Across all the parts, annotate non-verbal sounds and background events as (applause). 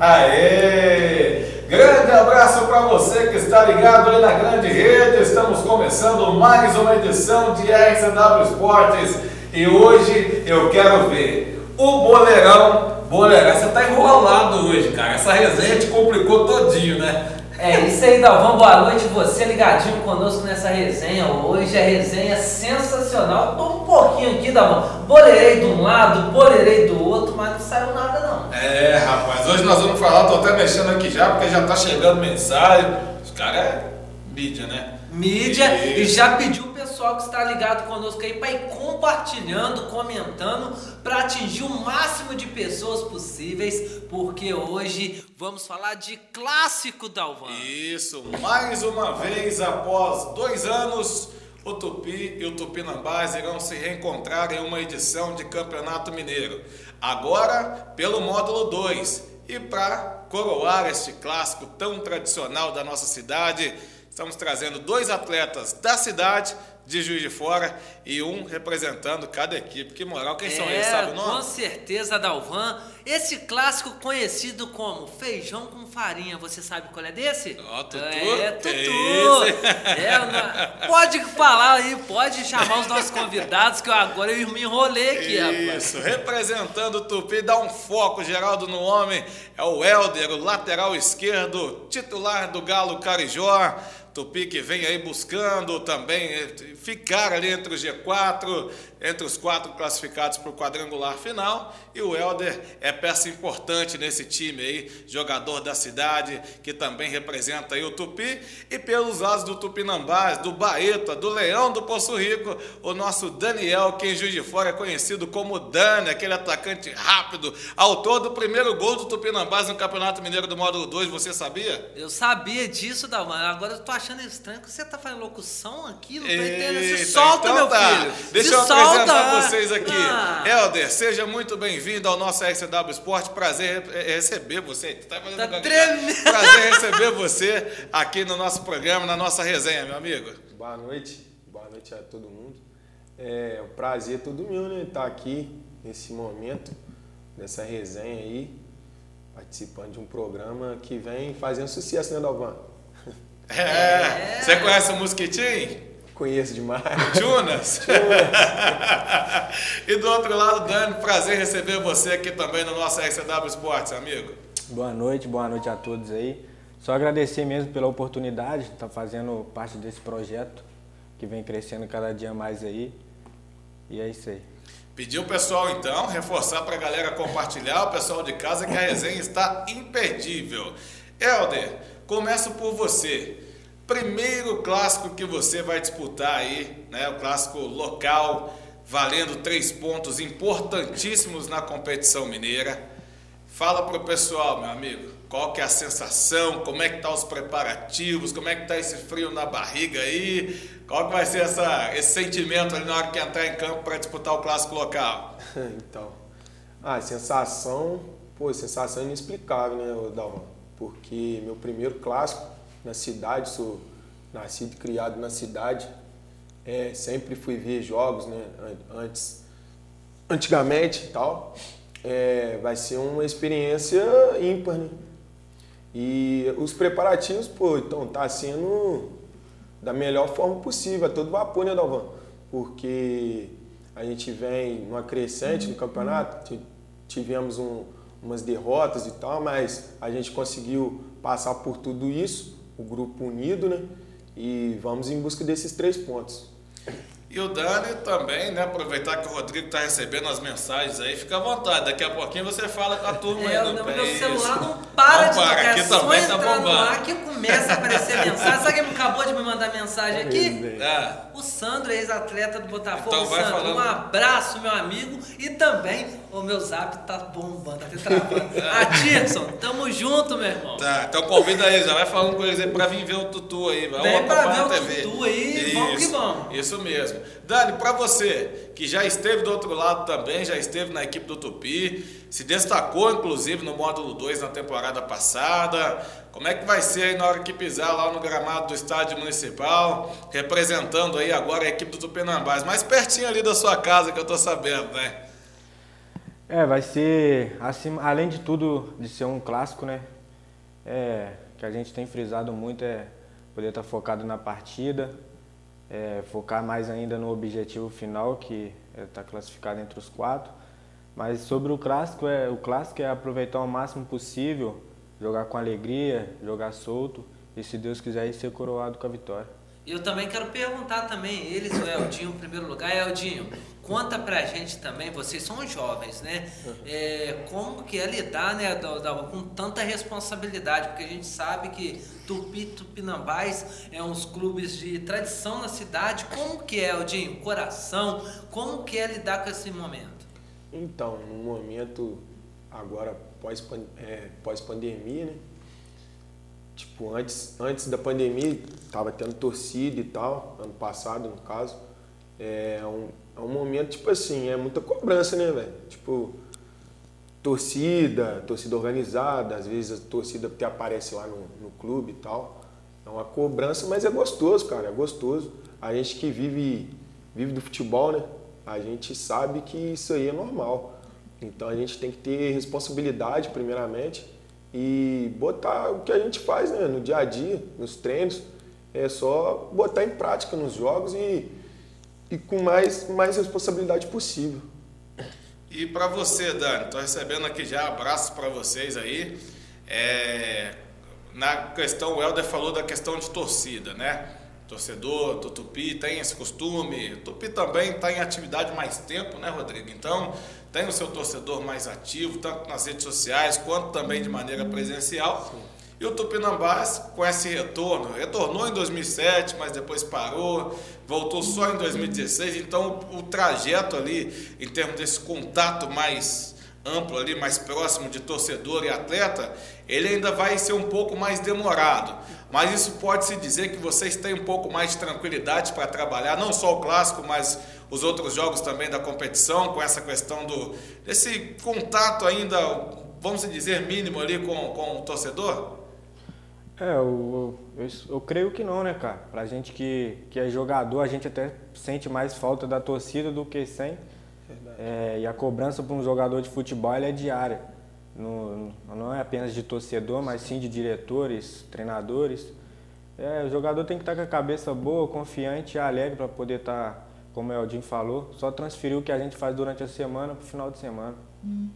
Aê! Grande abraço para você que está ligado aí na grande rede. Estamos começando mais uma edição de RCW Esportes e hoje eu quero ver o boleirão. Boleirão, você tá enrolado hoje, cara. Essa resenha te complicou todinho, né? É isso aí, Dalvão. Boa noite. Você ligadinho conosco nessa resenha. Hoje a resenha é sensacional. Tô um pouquinho aqui, Dalvão. Boleirei de um lado, boleirei do outro, mas não saiu nada não. É, rapaz. Hoje nós vamos falar, tô até mexendo aqui já, porque já tá chegando mensagem. Os caras é mídia, né? Mídia e Isso. já pediu o pessoal que está ligado conosco aí para ir compartilhando, comentando, para atingir o máximo de pessoas possíveis, porque hoje vamos falar de clássico, Dalvan. Isso, mais uma vez após dois anos, o Tupi e o Tupinambás irão se reencontrar em uma edição de Campeonato Mineiro. Agora pelo módulo 2. E para coroar este clássico tão tradicional da nossa cidade, estamos trazendo dois atletas da cidade de Juiz de Fora e um representando cada equipe. Que moral, quem são É, eles? Sabe o com nome? certeza, Dalvan. Esse clássico conhecido como feijão com farinha, você sabe qual é desse? Ó, Tutu. É, Tutu. (laughs) É, pode falar aí, pode chamar os nossos convidados, que eu agora eu me enrolei aqui, rapaz. Isso, representando o Tupi, dá um foco, Geraldo, no homem. É o Helder, o lateral esquerdo, titular do Galo Carijó. Tupi que vem aí buscando também eh, ficar ali entre os G4, entre os quatro classificados para o quadrangular final. E o Helder é peça importante nesse time aí, jogador da cidade, que também representa aí o Tupi. E pelos lados do Tupinambás, do Baeta, do Leão do Poço Rico, o nosso Daniel, que em Juiz de Fora é conhecido como Dani, aquele atacante rápido, autor do primeiro gol do Tupinambás no Campeonato Mineiro do Módulo 2, você sabia? Eu sabia disso, Dalvan. Agora eu tô achando estranho que você tá fazendo locução aqui, não tô entendendo. Se solta, então meu tá. filho. Deixa Se eu solta. Apresentar vocês aqui. Ah. Helder, seja muito bem-vindo ao nosso RCW Esporte. Prazer re- receber você. Tá fazendo Tá tremendo. Prazer receber você aqui no nosso programa, na nossa resenha, meu amigo. Boa noite, boa noite a todo mundo. É um prazer todo meu, né? Estar aqui nesse momento, nessa resenha aí, participando de um programa que vem fazendo sucesso, né, Dalvan? É. Você conhece o Mosquitinho? Conheço demais. (laughs) Junas. (laughs) e do outro lado, Dani, prazer receber você aqui também no nosso RCW Esportes, amigo. Boa noite, boa noite a todos aí. Só agradecer mesmo pela oportunidade de estar fazendo parte desse projeto que vem crescendo cada dia mais aí. E é isso aí. Pedir o pessoal então, reforçar para a galera compartilhar, o pessoal de casa, que a resenha está imperdível. Helder, começo por você. Primeiro clássico que você vai disputar aí, né? O clássico local, valendo três pontos importantíssimos na competição mineira. Fala pro pessoal, meu amigo, qual que é a sensação, como é que tá os preparativos, como é que tá esse frio na barriga aí, qual que vai ser essa, esse sentimento ali na hora que entrar em campo para disputar o clássico local? (laughs) então, ah, sensação, pô, sensação inexplicável, né, ô Dalvan? Porque meu primeiro clássico na cidade, sou nascido e criado na cidade, é, sempre fui ver jogos, né, an- antes, antigamente e tal, é, vai ser uma experiência ímpar, né? E os preparativos, pô, então tá sendo da melhor forma possível, a todo vapor, né, Dalvan? Porque a gente vem numa crescente no campeonato, ti- tivemos um- umas derrotas e tal, mas a gente conseguiu passar por tudo isso, o grupo unido, né? E vamos em busca desses três pontos. E o Dani também, né? Aproveitar que o Rodrigo tá recebendo as mensagens aí, fica à vontade. Daqui a pouquinho você fala com a turma É, aí o no meu celular não para Não de para, tocar, aqui também tá bombando. ar que começa a aparecer mensagem. Sabe quem acabou de me mandar mensagem aqui? É. O Sandro, ex-atleta do Botafogo. Então Sandro, falando. um abraço, meu amigo. E também o meu zap tá bombando, tá até travando. (laughs) Atirson, tamo junto, meu irmão. Tá, então convida ele, já vai falando com eles aí pra vir ver o Tutu aí. Vai Vem pra ver o TV. Tutu aí, vamos que Isso, vamos. Isso mesmo. Dani, pra você, que já esteve do outro lado também, já esteve na equipe do Tupi, se destacou inclusive no módulo 2 na temporada passada. Como é que vai ser aí na hora que pisar lá no gramado do estádio municipal, representando aí agora a equipe do Tupinambás, mais pertinho ali da sua casa que eu tô sabendo, né? É, vai ser, assim, além de tudo, de ser um clássico, né? É, que a gente tem frisado muito é poder estar focado na partida, é, focar mais ainda no objetivo final, que é estar classificado entre os quatro. Mas sobre o clássico, é, o clássico é aproveitar o máximo possível, jogar com alegria, jogar solto e se Deus quiser ser coroado com a vitória. Eu também quero perguntar também, eles, o Eldinho, em primeiro lugar. Eldinho, conta pra gente também, vocês são jovens, né? É, como que é lidar né, da, da, com tanta responsabilidade? Porque a gente sabe que Tupi Tupinambás é uns clubes de tradição na cidade. Como que é, Eldinho? Coração? Como que é lidar com esse momento? Então, no momento agora pós-pandemia, é, pós -pandemia, né? Tipo, antes, antes da pandemia, tava tendo torcida e tal, ano passado, no caso. É um, é um momento, tipo assim, é muita cobrança, né, velho? Tipo, torcida, torcida organizada, às vezes a torcida até aparece lá no, no clube e tal. É uma cobrança, mas é gostoso, cara, é gostoso. A gente que vive, vive do futebol, né? A gente sabe que isso aí é normal. Então a gente tem que ter responsabilidade, primeiramente, e botar o que a gente faz né, no dia a dia, nos treinos, é só botar em prática nos jogos e, e com mais, mais responsabilidade possível. E para você, Dani, estou recebendo aqui já abraços para vocês aí. É, na questão, o Helder falou da questão de torcida, né? Torcedor do Tupi tem esse costume. Tupi também está em atividade mais tempo, né, Rodrigo? Então, tem o seu torcedor mais ativo, tanto nas redes sociais quanto também de maneira presencial. Sim. E o Tupinambás, com esse retorno, retornou em 2007, mas depois parou, voltou só em 2016. Então, o trajeto ali, em termos desse contato mais amplo ali, mais próximo de torcedor e atleta, ele ainda vai ser um pouco mais demorado. Mas isso pode se dizer que vocês têm um pouco mais de tranquilidade para trabalhar, não só o clássico, mas os outros jogos também da competição, com essa questão do desse contato ainda, vamos dizer, mínimo ali com, com o torcedor? É, eu, eu, eu, creio que não, né, cara? Pra gente que, que é jogador, a gente até sente mais falta da torcida do que sem. É, e a cobrança para um jogador de futebol é diária. Não, não é apenas de torcedor, mas sim de diretores, treinadores. É, o jogador tem que estar com a cabeça boa, confiante e alegre para poder estar como o Eldin falou, só transferir o que a gente faz durante a semana para o final de semana. Hum.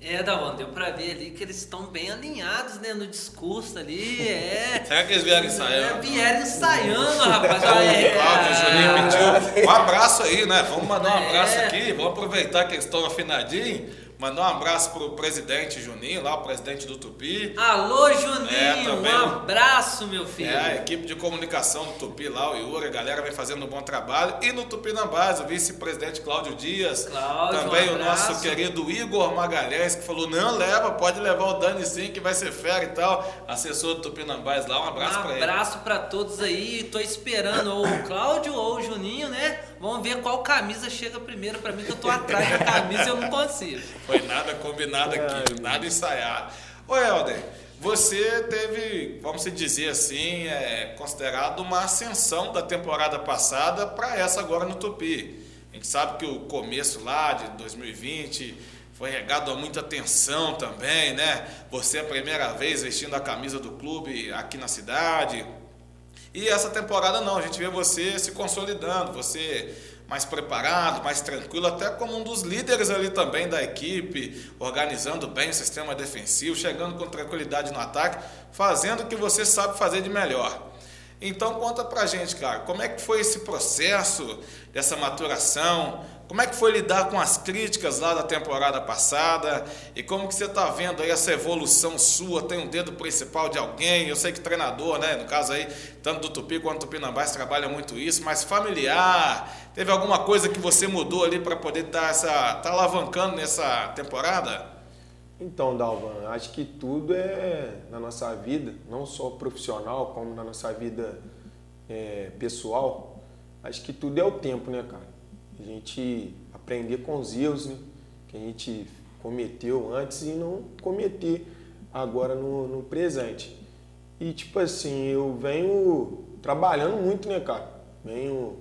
É, Davon, deu pra ver ali que eles estão bem alinhados, né, no discurso ali, é... (laughs) Será que eles vieram ensaiando? É, vieram ensaiando, rapaz. é, Cláudio, Juninho pediu um abraço aí, né, vamos mandar um abraço é. aqui, vamos aproveitar que eles estão afinadinhos Mandar um abraço pro presidente Juninho, lá, o presidente do Tupi. Alô, Juninho! É, um abraço, meu filho. É, a equipe de comunicação do Tupi lá, o Yuri, a galera vem fazendo um bom trabalho. E no Tupi na base, o vice-presidente Cláudio Dias. Cláudio, Também um o nosso querido Igor Magalhães, que falou: não, leva, pode levar o Dani sim, que vai ser fera e tal. Assessor do Tupi na base lá, um abraço um pra ele. Um abraço pra todos aí. Tô esperando ou o Cláudio ou o Juninho, né? Vamos ver qual camisa chega primeiro para mim, que eu tô atrás da camisa e eu não consigo. Foi nada combinado aqui, nada ensaiado. Ô Helder, você teve, vamos dizer assim, é, considerado uma ascensão da temporada passada para essa agora no Tupi. A gente sabe que o começo lá de 2020 foi regado a muita tensão também, né? Você é a primeira vez vestindo a camisa do clube aqui na cidade, e essa temporada não, a gente vê você se consolidando, você mais preparado, mais tranquilo, até como um dos líderes ali também da equipe, organizando bem o sistema defensivo, chegando com tranquilidade no ataque, fazendo o que você sabe fazer de melhor. Então conta pra gente, cara, como é que foi esse processo dessa maturação? Como é que foi lidar com as críticas lá da temporada passada? E como que você está vendo aí essa evolução sua? Tem um dedo principal de alguém? Eu sei que treinador, né? No caso aí, tanto do Tupi quanto do Tupinambás trabalha muito isso, mas familiar. Teve alguma coisa que você mudou ali para poder estar tá essa, tá alavancando nessa temporada? Então, Dalvan, acho que tudo é na nossa vida, não só profissional, como na nossa vida é, pessoal. Acho que tudo é o tempo, né, cara? a gente aprender com os erros né, que a gente cometeu antes e não cometer agora no, no presente. E tipo assim, eu venho trabalhando muito, né, cara? Venho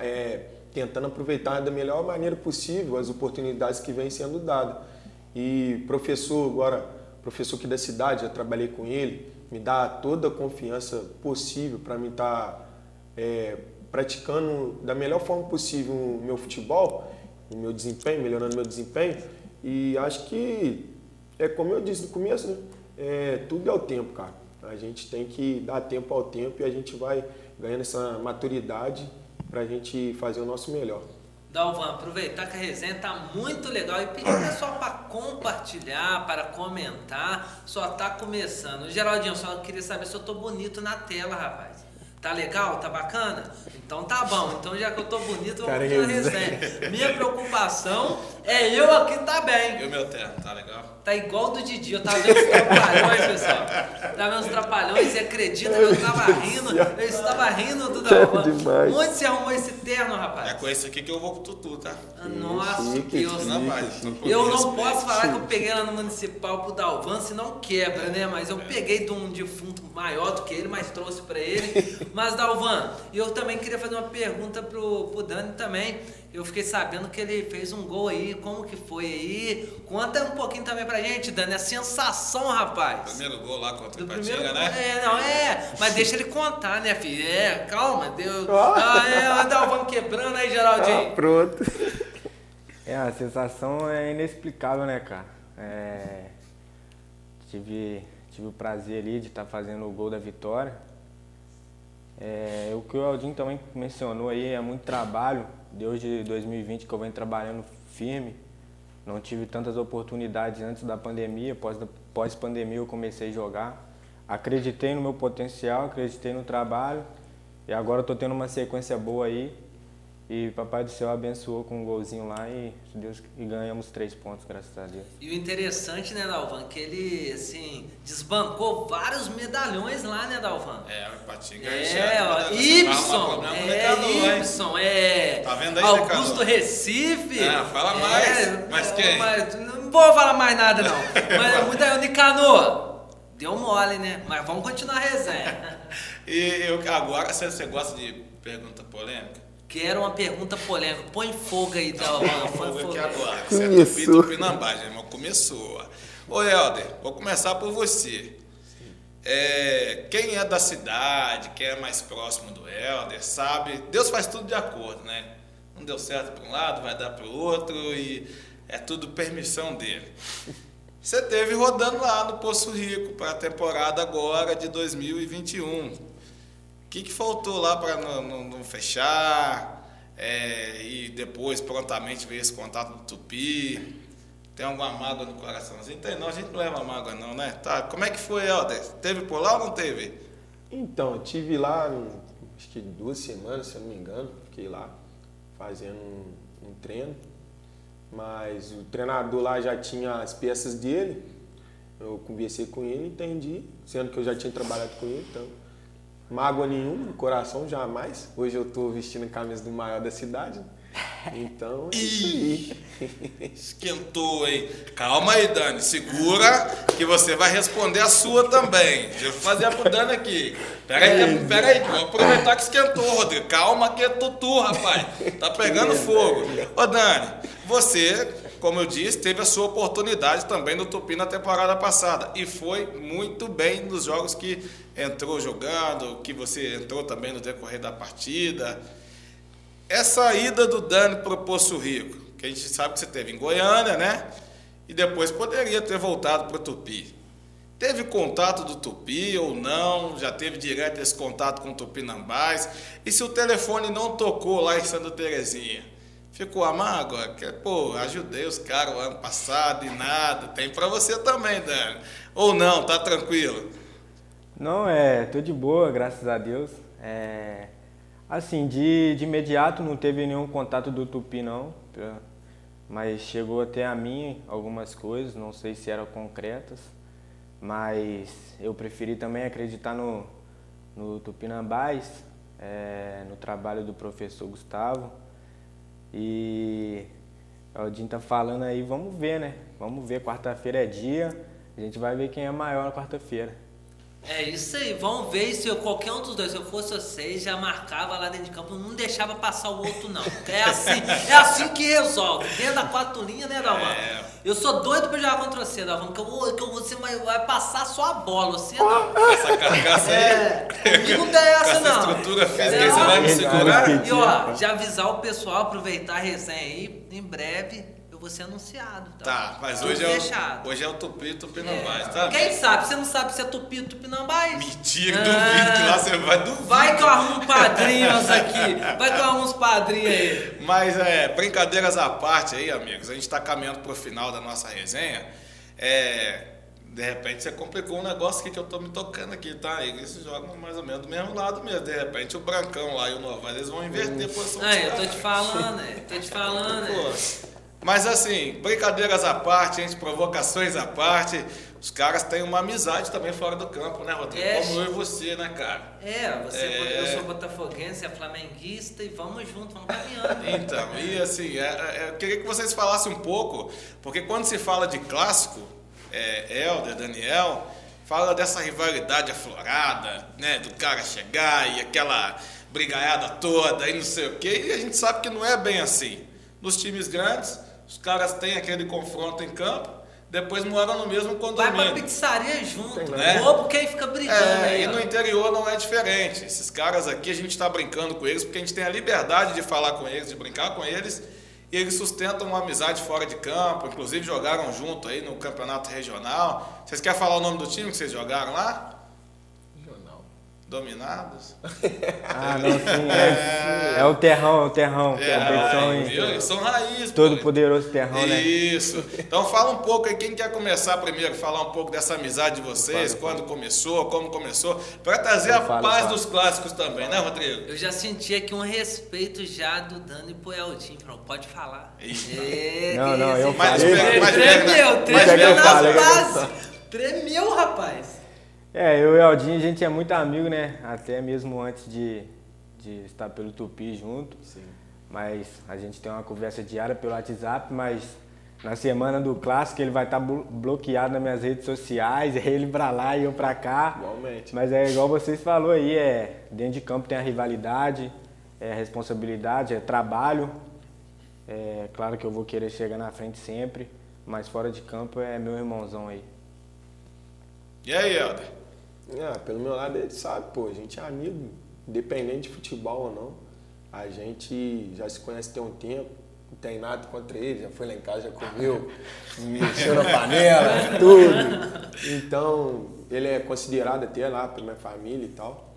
é, tentando aproveitar da melhor maneira possível as oportunidades que vêm sendo dadas. E professor, agora, professor aqui da cidade, já trabalhei com ele, me dá toda a confiança possível para mim estar tá, é, praticando da melhor forma possível o meu futebol, o meu desempenho, melhorando meu desempenho. E acho que é como eu disse no começo, né? É, tudo é o tempo, cara. A gente tem que dar tempo ao tempo e a gente vai ganhando essa maturidade para a gente fazer o nosso melhor. Dalvan, aproveitar que a resenha tá muito legal e pedir pessoal para compartilhar, para comentar. Só tá começando. Geraldinho, só queria saber se eu tô bonito na tela, rapaz. Tá legal? Tá bacana? Então tá bom. Então já que eu tô bonito, eu vou continuar a resenha. Minha preocupação é eu aqui tá bem. E o meu terno, tá legal? Tá igual do Didi. Eu tava vendo os trapalhões, pessoal. Tava vendo os trapalhões e acredita que eu tava rindo. Eu estava rindo do Dalvan. Onde você arrumou esse terno, rapaz? É com esse aqui que eu vou pro Tutu, tá? Nossa, chique, Deus. Eu não posso falar que eu peguei lá no municipal pro Dalvan, senão quebra, né? Mas eu peguei de um defunto maior do que ele, mas trouxe pra ele. (laughs) Mas, Dalvan, eu também queria fazer uma pergunta pro, pro Dani também. Eu fiquei sabendo que ele fez um gol aí, como que foi aí? Conta um pouquinho também pra gente, Dani, a sensação, rapaz. Primeiro gol lá contra o Patinga, né? É, não, é, mas (laughs) deixa ele contar, né, filho? É, calma, Deus. Ah, é, dá o vamos quebrando aí, Geraldinho. Ah, pronto. (laughs) É, a sensação é inexplicável, né, cara? É, tive, tive o prazer ali de estar tá fazendo o gol da vitória. É, o que o Aldinho também mencionou aí é muito trabalho desde 2020 que eu venho trabalhando firme. Não tive tantas oportunidades antes da pandemia, pós, pós pandemia eu comecei a jogar. Acreditei no meu potencial, acreditei no trabalho e agora estou tendo uma sequência boa aí. E Papai do Céu abençoou com um golzinho lá e, Deus, e ganhamos três pontos, graças a Deus. E o interessante, né, Dalvan, que ele, assim, desbancou vários medalhões lá, né, Dalvan? É, o Patinga é, ó, Ibson, é, Ibson, é, tá vendo aí, Augusto Recife. É, fala mais, é, mas quem? Mas, não vou falar mais nada, não. (laughs) mas muita é o Nicanor. Deu mole, né? Mas vamos continuar a resenha. (laughs) e eu, agora, você gosta de pergunta polêmica? Quero uma pergunta polêmica. Põe fogo aí, Dalvan. Põe fogo aqui agora. Começou. Pinambagem, irmão. Começou. Ô, Helder, vou começar por você. É, quem é da cidade, quem é mais próximo do Helder, sabe? Deus faz tudo de acordo, né? Não deu certo para um lado, vai dar para o outro e é tudo permissão dele. Você teve rodando lá no Poço Rico para a temporada agora de 2021 que, que faltou lá para não, não, não, fechar? É, e depois prontamente veio esse contato do Tupi. Tem alguma mágoa no coraçãozinho? Tem não, a gente não leva mágoa não, né? Tá, como é que foi, Helder? Teve por lá ou não teve? Então, tive lá, acho que duas semanas, se eu não me engano, fiquei lá fazendo um, um treino. Mas o treinador lá já tinha as peças dele. Eu conversei com ele, entendi, sendo que eu já tinha trabalhado com ele, então mágoa nenhuma no coração, jamais. Hoje eu estou vestindo a camisa do maior da cidade. Então, é isso aí. Esquentou, hein? Calma aí, Dani. Segura que você vai responder a sua também. Deixa eu fazer a pro Dani aqui. Pera aí, pera aí. Vou aproveitar que esquentou, Rodrigo. Calma que é tutu, rapaz. Tá pegando fogo. Ô, Dani, você como eu disse, teve a sua oportunidade também no Tupi na temporada passada e foi muito bem nos jogos que entrou jogando, que você entrou também no decorrer da partida. Essa ida do Dani para o Poço Rico, que a gente sabe que você teve em Goiânia, né? E depois poderia ter voltado para o Tupi. Teve contato do Tupi ou não? Já teve direto esse contato com o Tupinambás? E se o telefone não tocou lá em Santa Terezinha? Ficou a mágoa? Que, pô, ajudei os caras o ano passado e nada. Tem para você também, Dani. Ou não, tá tranquilo? Não, é, tô de boa, graças a Deus. É, assim, de, de imediato não teve nenhum contato do Tupi, não. Mas chegou até a mim algumas coisas, não sei se eram concretas. Mas eu preferi também acreditar no, no Tupinambás, é, no trabalho do professor Gustavo e o Aldinho tá falando aí, vamos ver, né? Vamos ver, quarta-feira é dia, a gente vai ver quem é maior na quarta-feira. É isso aí, vamos ver se eu, qualquer um dos dois, se eu fosse vocês, já marcava lá dentro de campo, não deixava passar o outro, não. É assim, é assim que resolve. Dentro da quatro linhas, né, Dalvan? É. Eu sou doido pra jogar contra você, Dalvan, que, eu vou, que eu- você vai, vai passar só a bola, você não. Essa carcaça aí. É, comigo não tem essa, essa não. estrutura física É, aí, você vai me segurar? E ó, já avisar o pessoal, aproveitar a resenha aí, em breve vou ser anunciado. Tá, mas Tudo hoje é, fechado. o, hoje é o Tupi, Tupi não É. tá? Quem sabe? Você não sabe se é tupi ou tupinambás? Mentira, Ah. duvido que lá você vai duvidar. Vai que eu arrumo padrinhos aqui. Vai que eu arrumo uns padrinhos aí. Mas é, brincadeiras à parte aí, amigos, a gente está caminhando para o final da nossa resenha. É, de repente você complicou um negócio aqui que eu tô me tocando aqui, tá? Eles jogam mais ou menos do mesmo lado mesmo. De repente o Brancão lá e o Novaes, eles vão inverter a posição Aí, eu tô te falando, é. Tô te falando, é. Mas assim, brincadeiras à parte, gente, provocações à parte, os caras têm uma amizade também fora do campo, né, Rodrigo? É, Como eu e você, né, cara? É, você, É. eu sou botafoguense, é flamenguista e vamos junto, vamos caminhando. Então, e assim, é- é- eu queria que vocês falassem um pouco, porque quando se fala de clássico, é, Helder, Daniel, fala dessa rivalidade aflorada, né? Do cara chegar e aquela brigaiada toda e não sei o quê, e a gente sabe que não é bem assim. Nos times grandes, os caras têm aquele confronto em campo, depois moram no mesmo Vai condomínio. pra pizzaria junto, Né? bobo quem fica brigando É, aí, e ó. no interior não é diferente. Esses caras aqui, a gente está brincando com eles porque a gente tem a liberdade de falar com eles, de brincar com eles. E eles sustentam uma amizade fora de campo. Inclusive jogaram junto aí no campeonato regional. Vocês querem falar o nome do time que vocês jogaram lá? Dominados? (laughs) Ah, não, sim. É, é o terrão, é o terrão. em viu? Eles são raiz. todo pô. poderoso terrão, né? Isso. Então fala um pouco aí, quem quer começar primeiro, falar um pouco dessa amizade de vocês, quando começou, como começou, para trazer a Eu falo, paz falo. dos clássicos também, né, Rodrigo? Eu já senti aqui um respeito já do Dani pro Eldinho. Pronto, pode falar. É, Não, não, eu Mais falei. perto, mais perto, Tremeu, né? Mas é que tremeu eu nas falo, é bases. Tremeu, rapaz. É, eu e o Aldinho, a gente é muito amigo, né? Até mesmo antes de, de estar pelo Tupi junto. Sim. Mas a gente tem uma conversa diária pelo WhatsApp, mas na semana do clássico ele vai estar blo- bloqueado nas minhas redes sociais, (laughs) é ele pra lá e eu pra cá. Igualmente. Mas é igual vocês falou aí, é dentro de campo tem a rivalidade, é responsabilidade, é trabalho. É claro que eu vou querer chegar na frente sempre, mas fora de campo é meu irmãozão aí. E aí, Helder? Ah, pelo meu lado ele sabe, pô, a gente é amigo, independente de futebol ou não. A gente já se conhece tem um tempo, não tem nada contra ele, já foi lá em casa, já comeu, (laughs) mexeu na panela, tudo. Então, ele é considerado até lá pela minha família e tal.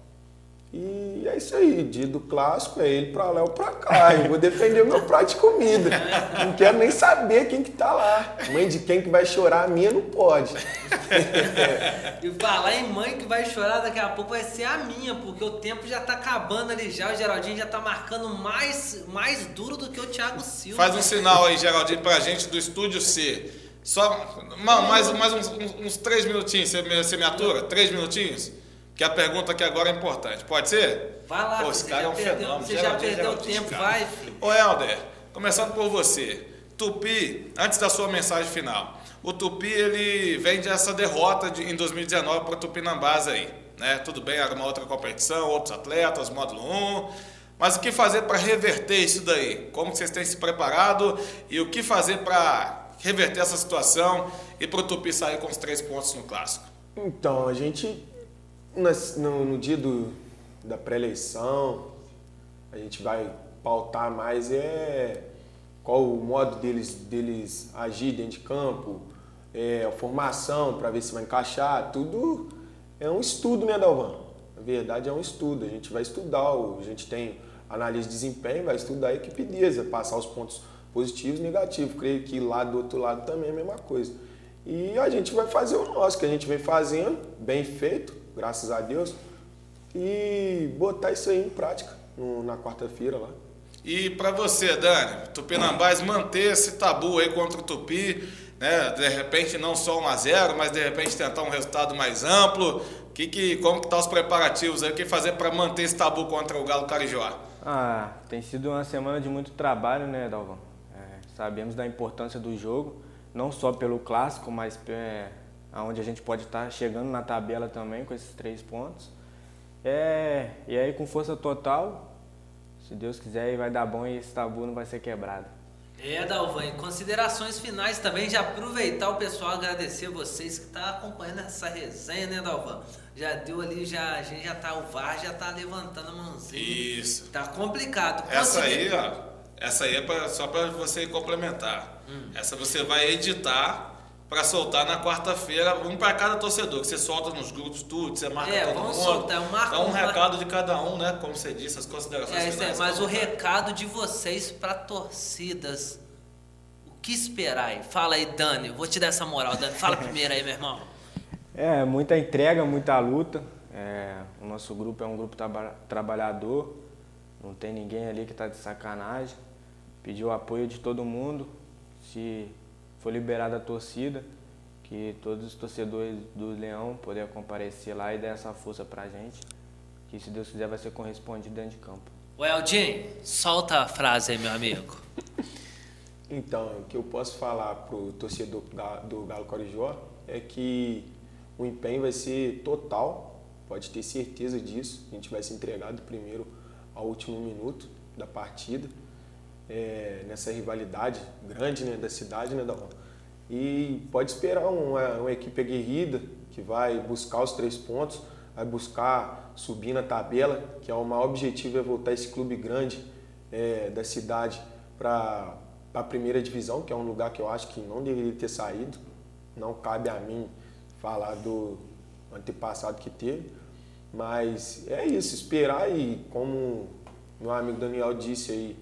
E é isso aí, dia do clássico é ele pra lá ou pra cá. Eu vou defender o meu prato de comida. Não quero nem saber quem que tá lá. Mãe de quem que vai chorar, a minha não pode. (laughs) E falar em mãe que vai chorar daqui a pouco vai ser a minha, porque o tempo já tá acabando ali já. O Geraldinho já tá marcando mais, mais duro do que o Thiago Silva. Faz um sinal aí, Geraldinho, pra gente do Estúdio C. Só ma- mais, mais uns, uns- uns três minutinhos, você me, você me atura? Três minutinhos? Que a pergunta aqui agora é importante. Pode ser? Vai lá, Pô, você esse cara é já um perdeu- fenômeno. você já perdeu o tempo, cara. vai, filho. Ô, Helder, começando por você. Tupi, antes da sua mensagem final. O Tupi, ele vem dessa derrota de, em 2019 para o Tupinambás aí. Né? Tudo bem, era uma outra competição, outros atletas, módulo 1. Mas o que fazer para reverter isso daí? Como vocês têm se preparado e o que fazer para reverter essa situação e para o Tupi sair com os três pontos no clássico? Então, a gente, no, no dia do, da pré-eleição, a gente vai pautar mais é qual o modo deles, deles agir dentro de campo, é, a formação para ver se vai encaixar, tudo é um estudo, né, Dalvan? Na verdade é um estudo, a gente vai estudar, a gente tem análise de desempenho, vai estudar a equipe vai passar os pontos positivos e negativos. Creio que lá do outro lado também é a mesma coisa. E a gente vai fazer o nosso, que a gente vem fazendo, bem feito, graças a Deus, e botar isso aí em prática no- na quarta-feira lá. E para você, Dani, Tupinambás manter esse tabu aí contra o Tupi, né? De repente não só 1 a 0, mas de repente tentar um resultado mais amplo. Que que como que tá os preparativos aí? O que fazer para manter esse tabu contra o Galo Carijoá? Ah, tem sido uma semana de muito trabalho, né, Dalvão? É, sabemos da importância do jogo, não só pelo clássico, mas é, onde a gente pode estar chegando na tabela também com esses três pontos. É, e aí com força total, se Deus quiser, vai dar bom e esse tabu não vai ser quebrado. É, Dalvan, considerações finais também, já aproveitar o pessoal, agradecer vocês que estão tá acompanhando essa resenha, né, Dalvan? Já deu ali, já, a gente já tá, o VAR já tá levantando a mãozinha. Isso. Tá complicado. Essa aí, ó, essa aí é pra, só para você complementar. Hum. Essa você vai editar para soltar na quarta-feira, um para cada torcedor, que você solta nos grupos tudo, você marca é, todo mundo. Soltar, marco, Dá um recado de cada um, né? Como você disse, as considerações é, finais. É, mas o recado de vocês para torcidas, o que esperar aí? Fala aí, Dani, vou te dar essa moral, Dani. Fala (laughs) primeiro aí, meu irmão. É, muita entrega, muita luta. É, o nosso grupo é um grupo traba trabalhador, não tem ninguém ali que está de sacanagem. Pediu o apoio de todo mundo. Se foi liberada a torcida, que todos os torcedores do Leão poderem comparecer lá e dar essa força pra gente, que se Deus quiser vai ser correspondido dentro de campo. O Eldin, solta a frase aí, meu amigo. (laughs) então, o que eu posso falar pro torcedor do Galo Corijó é que o empenho vai ser total, pode ter certeza disso. A gente vai se entregar do primeiro ao último minuto da partida é, nessa rivalidade grande né, da cidade, né, Dalmão? E pode esperar uma, uma equipe aguerrida que vai buscar os três pontos, vai buscar subir na tabela, que é o maior objetivo é voltar esse clube grande é, da cidade para a primeira divisão, que é um lugar que eu acho que não deveria ter saído. Não cabe a mim falar do antepassado que teve, mas é isso, esperar e como meu amigo Daniel disse aí,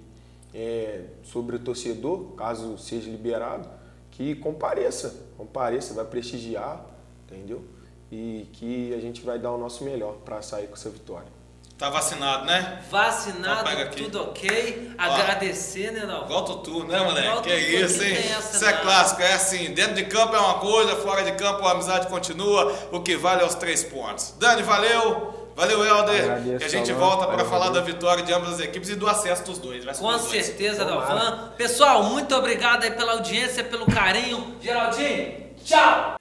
é, sobre o torcedor, caso seja liberado, que compareça, compareça, vai prestigiar, entendeu? E que a gente vai dar o nosso melhor para sair com essa vitória. Tá vacinado, né? Vacinado, então tudo ok. Ó, Agradecer, né, não? Volta tu, né, moleque? Que é isso, hein? Isso é clássico, é assim. Dentro de campo é uma coisa, fora de campo a amizade continua. O que vale é os três pontos. Dani, valeu! Valeu, Helder. Que a gente volta para falar da vitória de ambas as equipes e do acesso dos dois. Com dos certeza, Dalvan. Pessoal, muito obrigado aí pela audiência, pelo carinho. Geraldinho, tchau!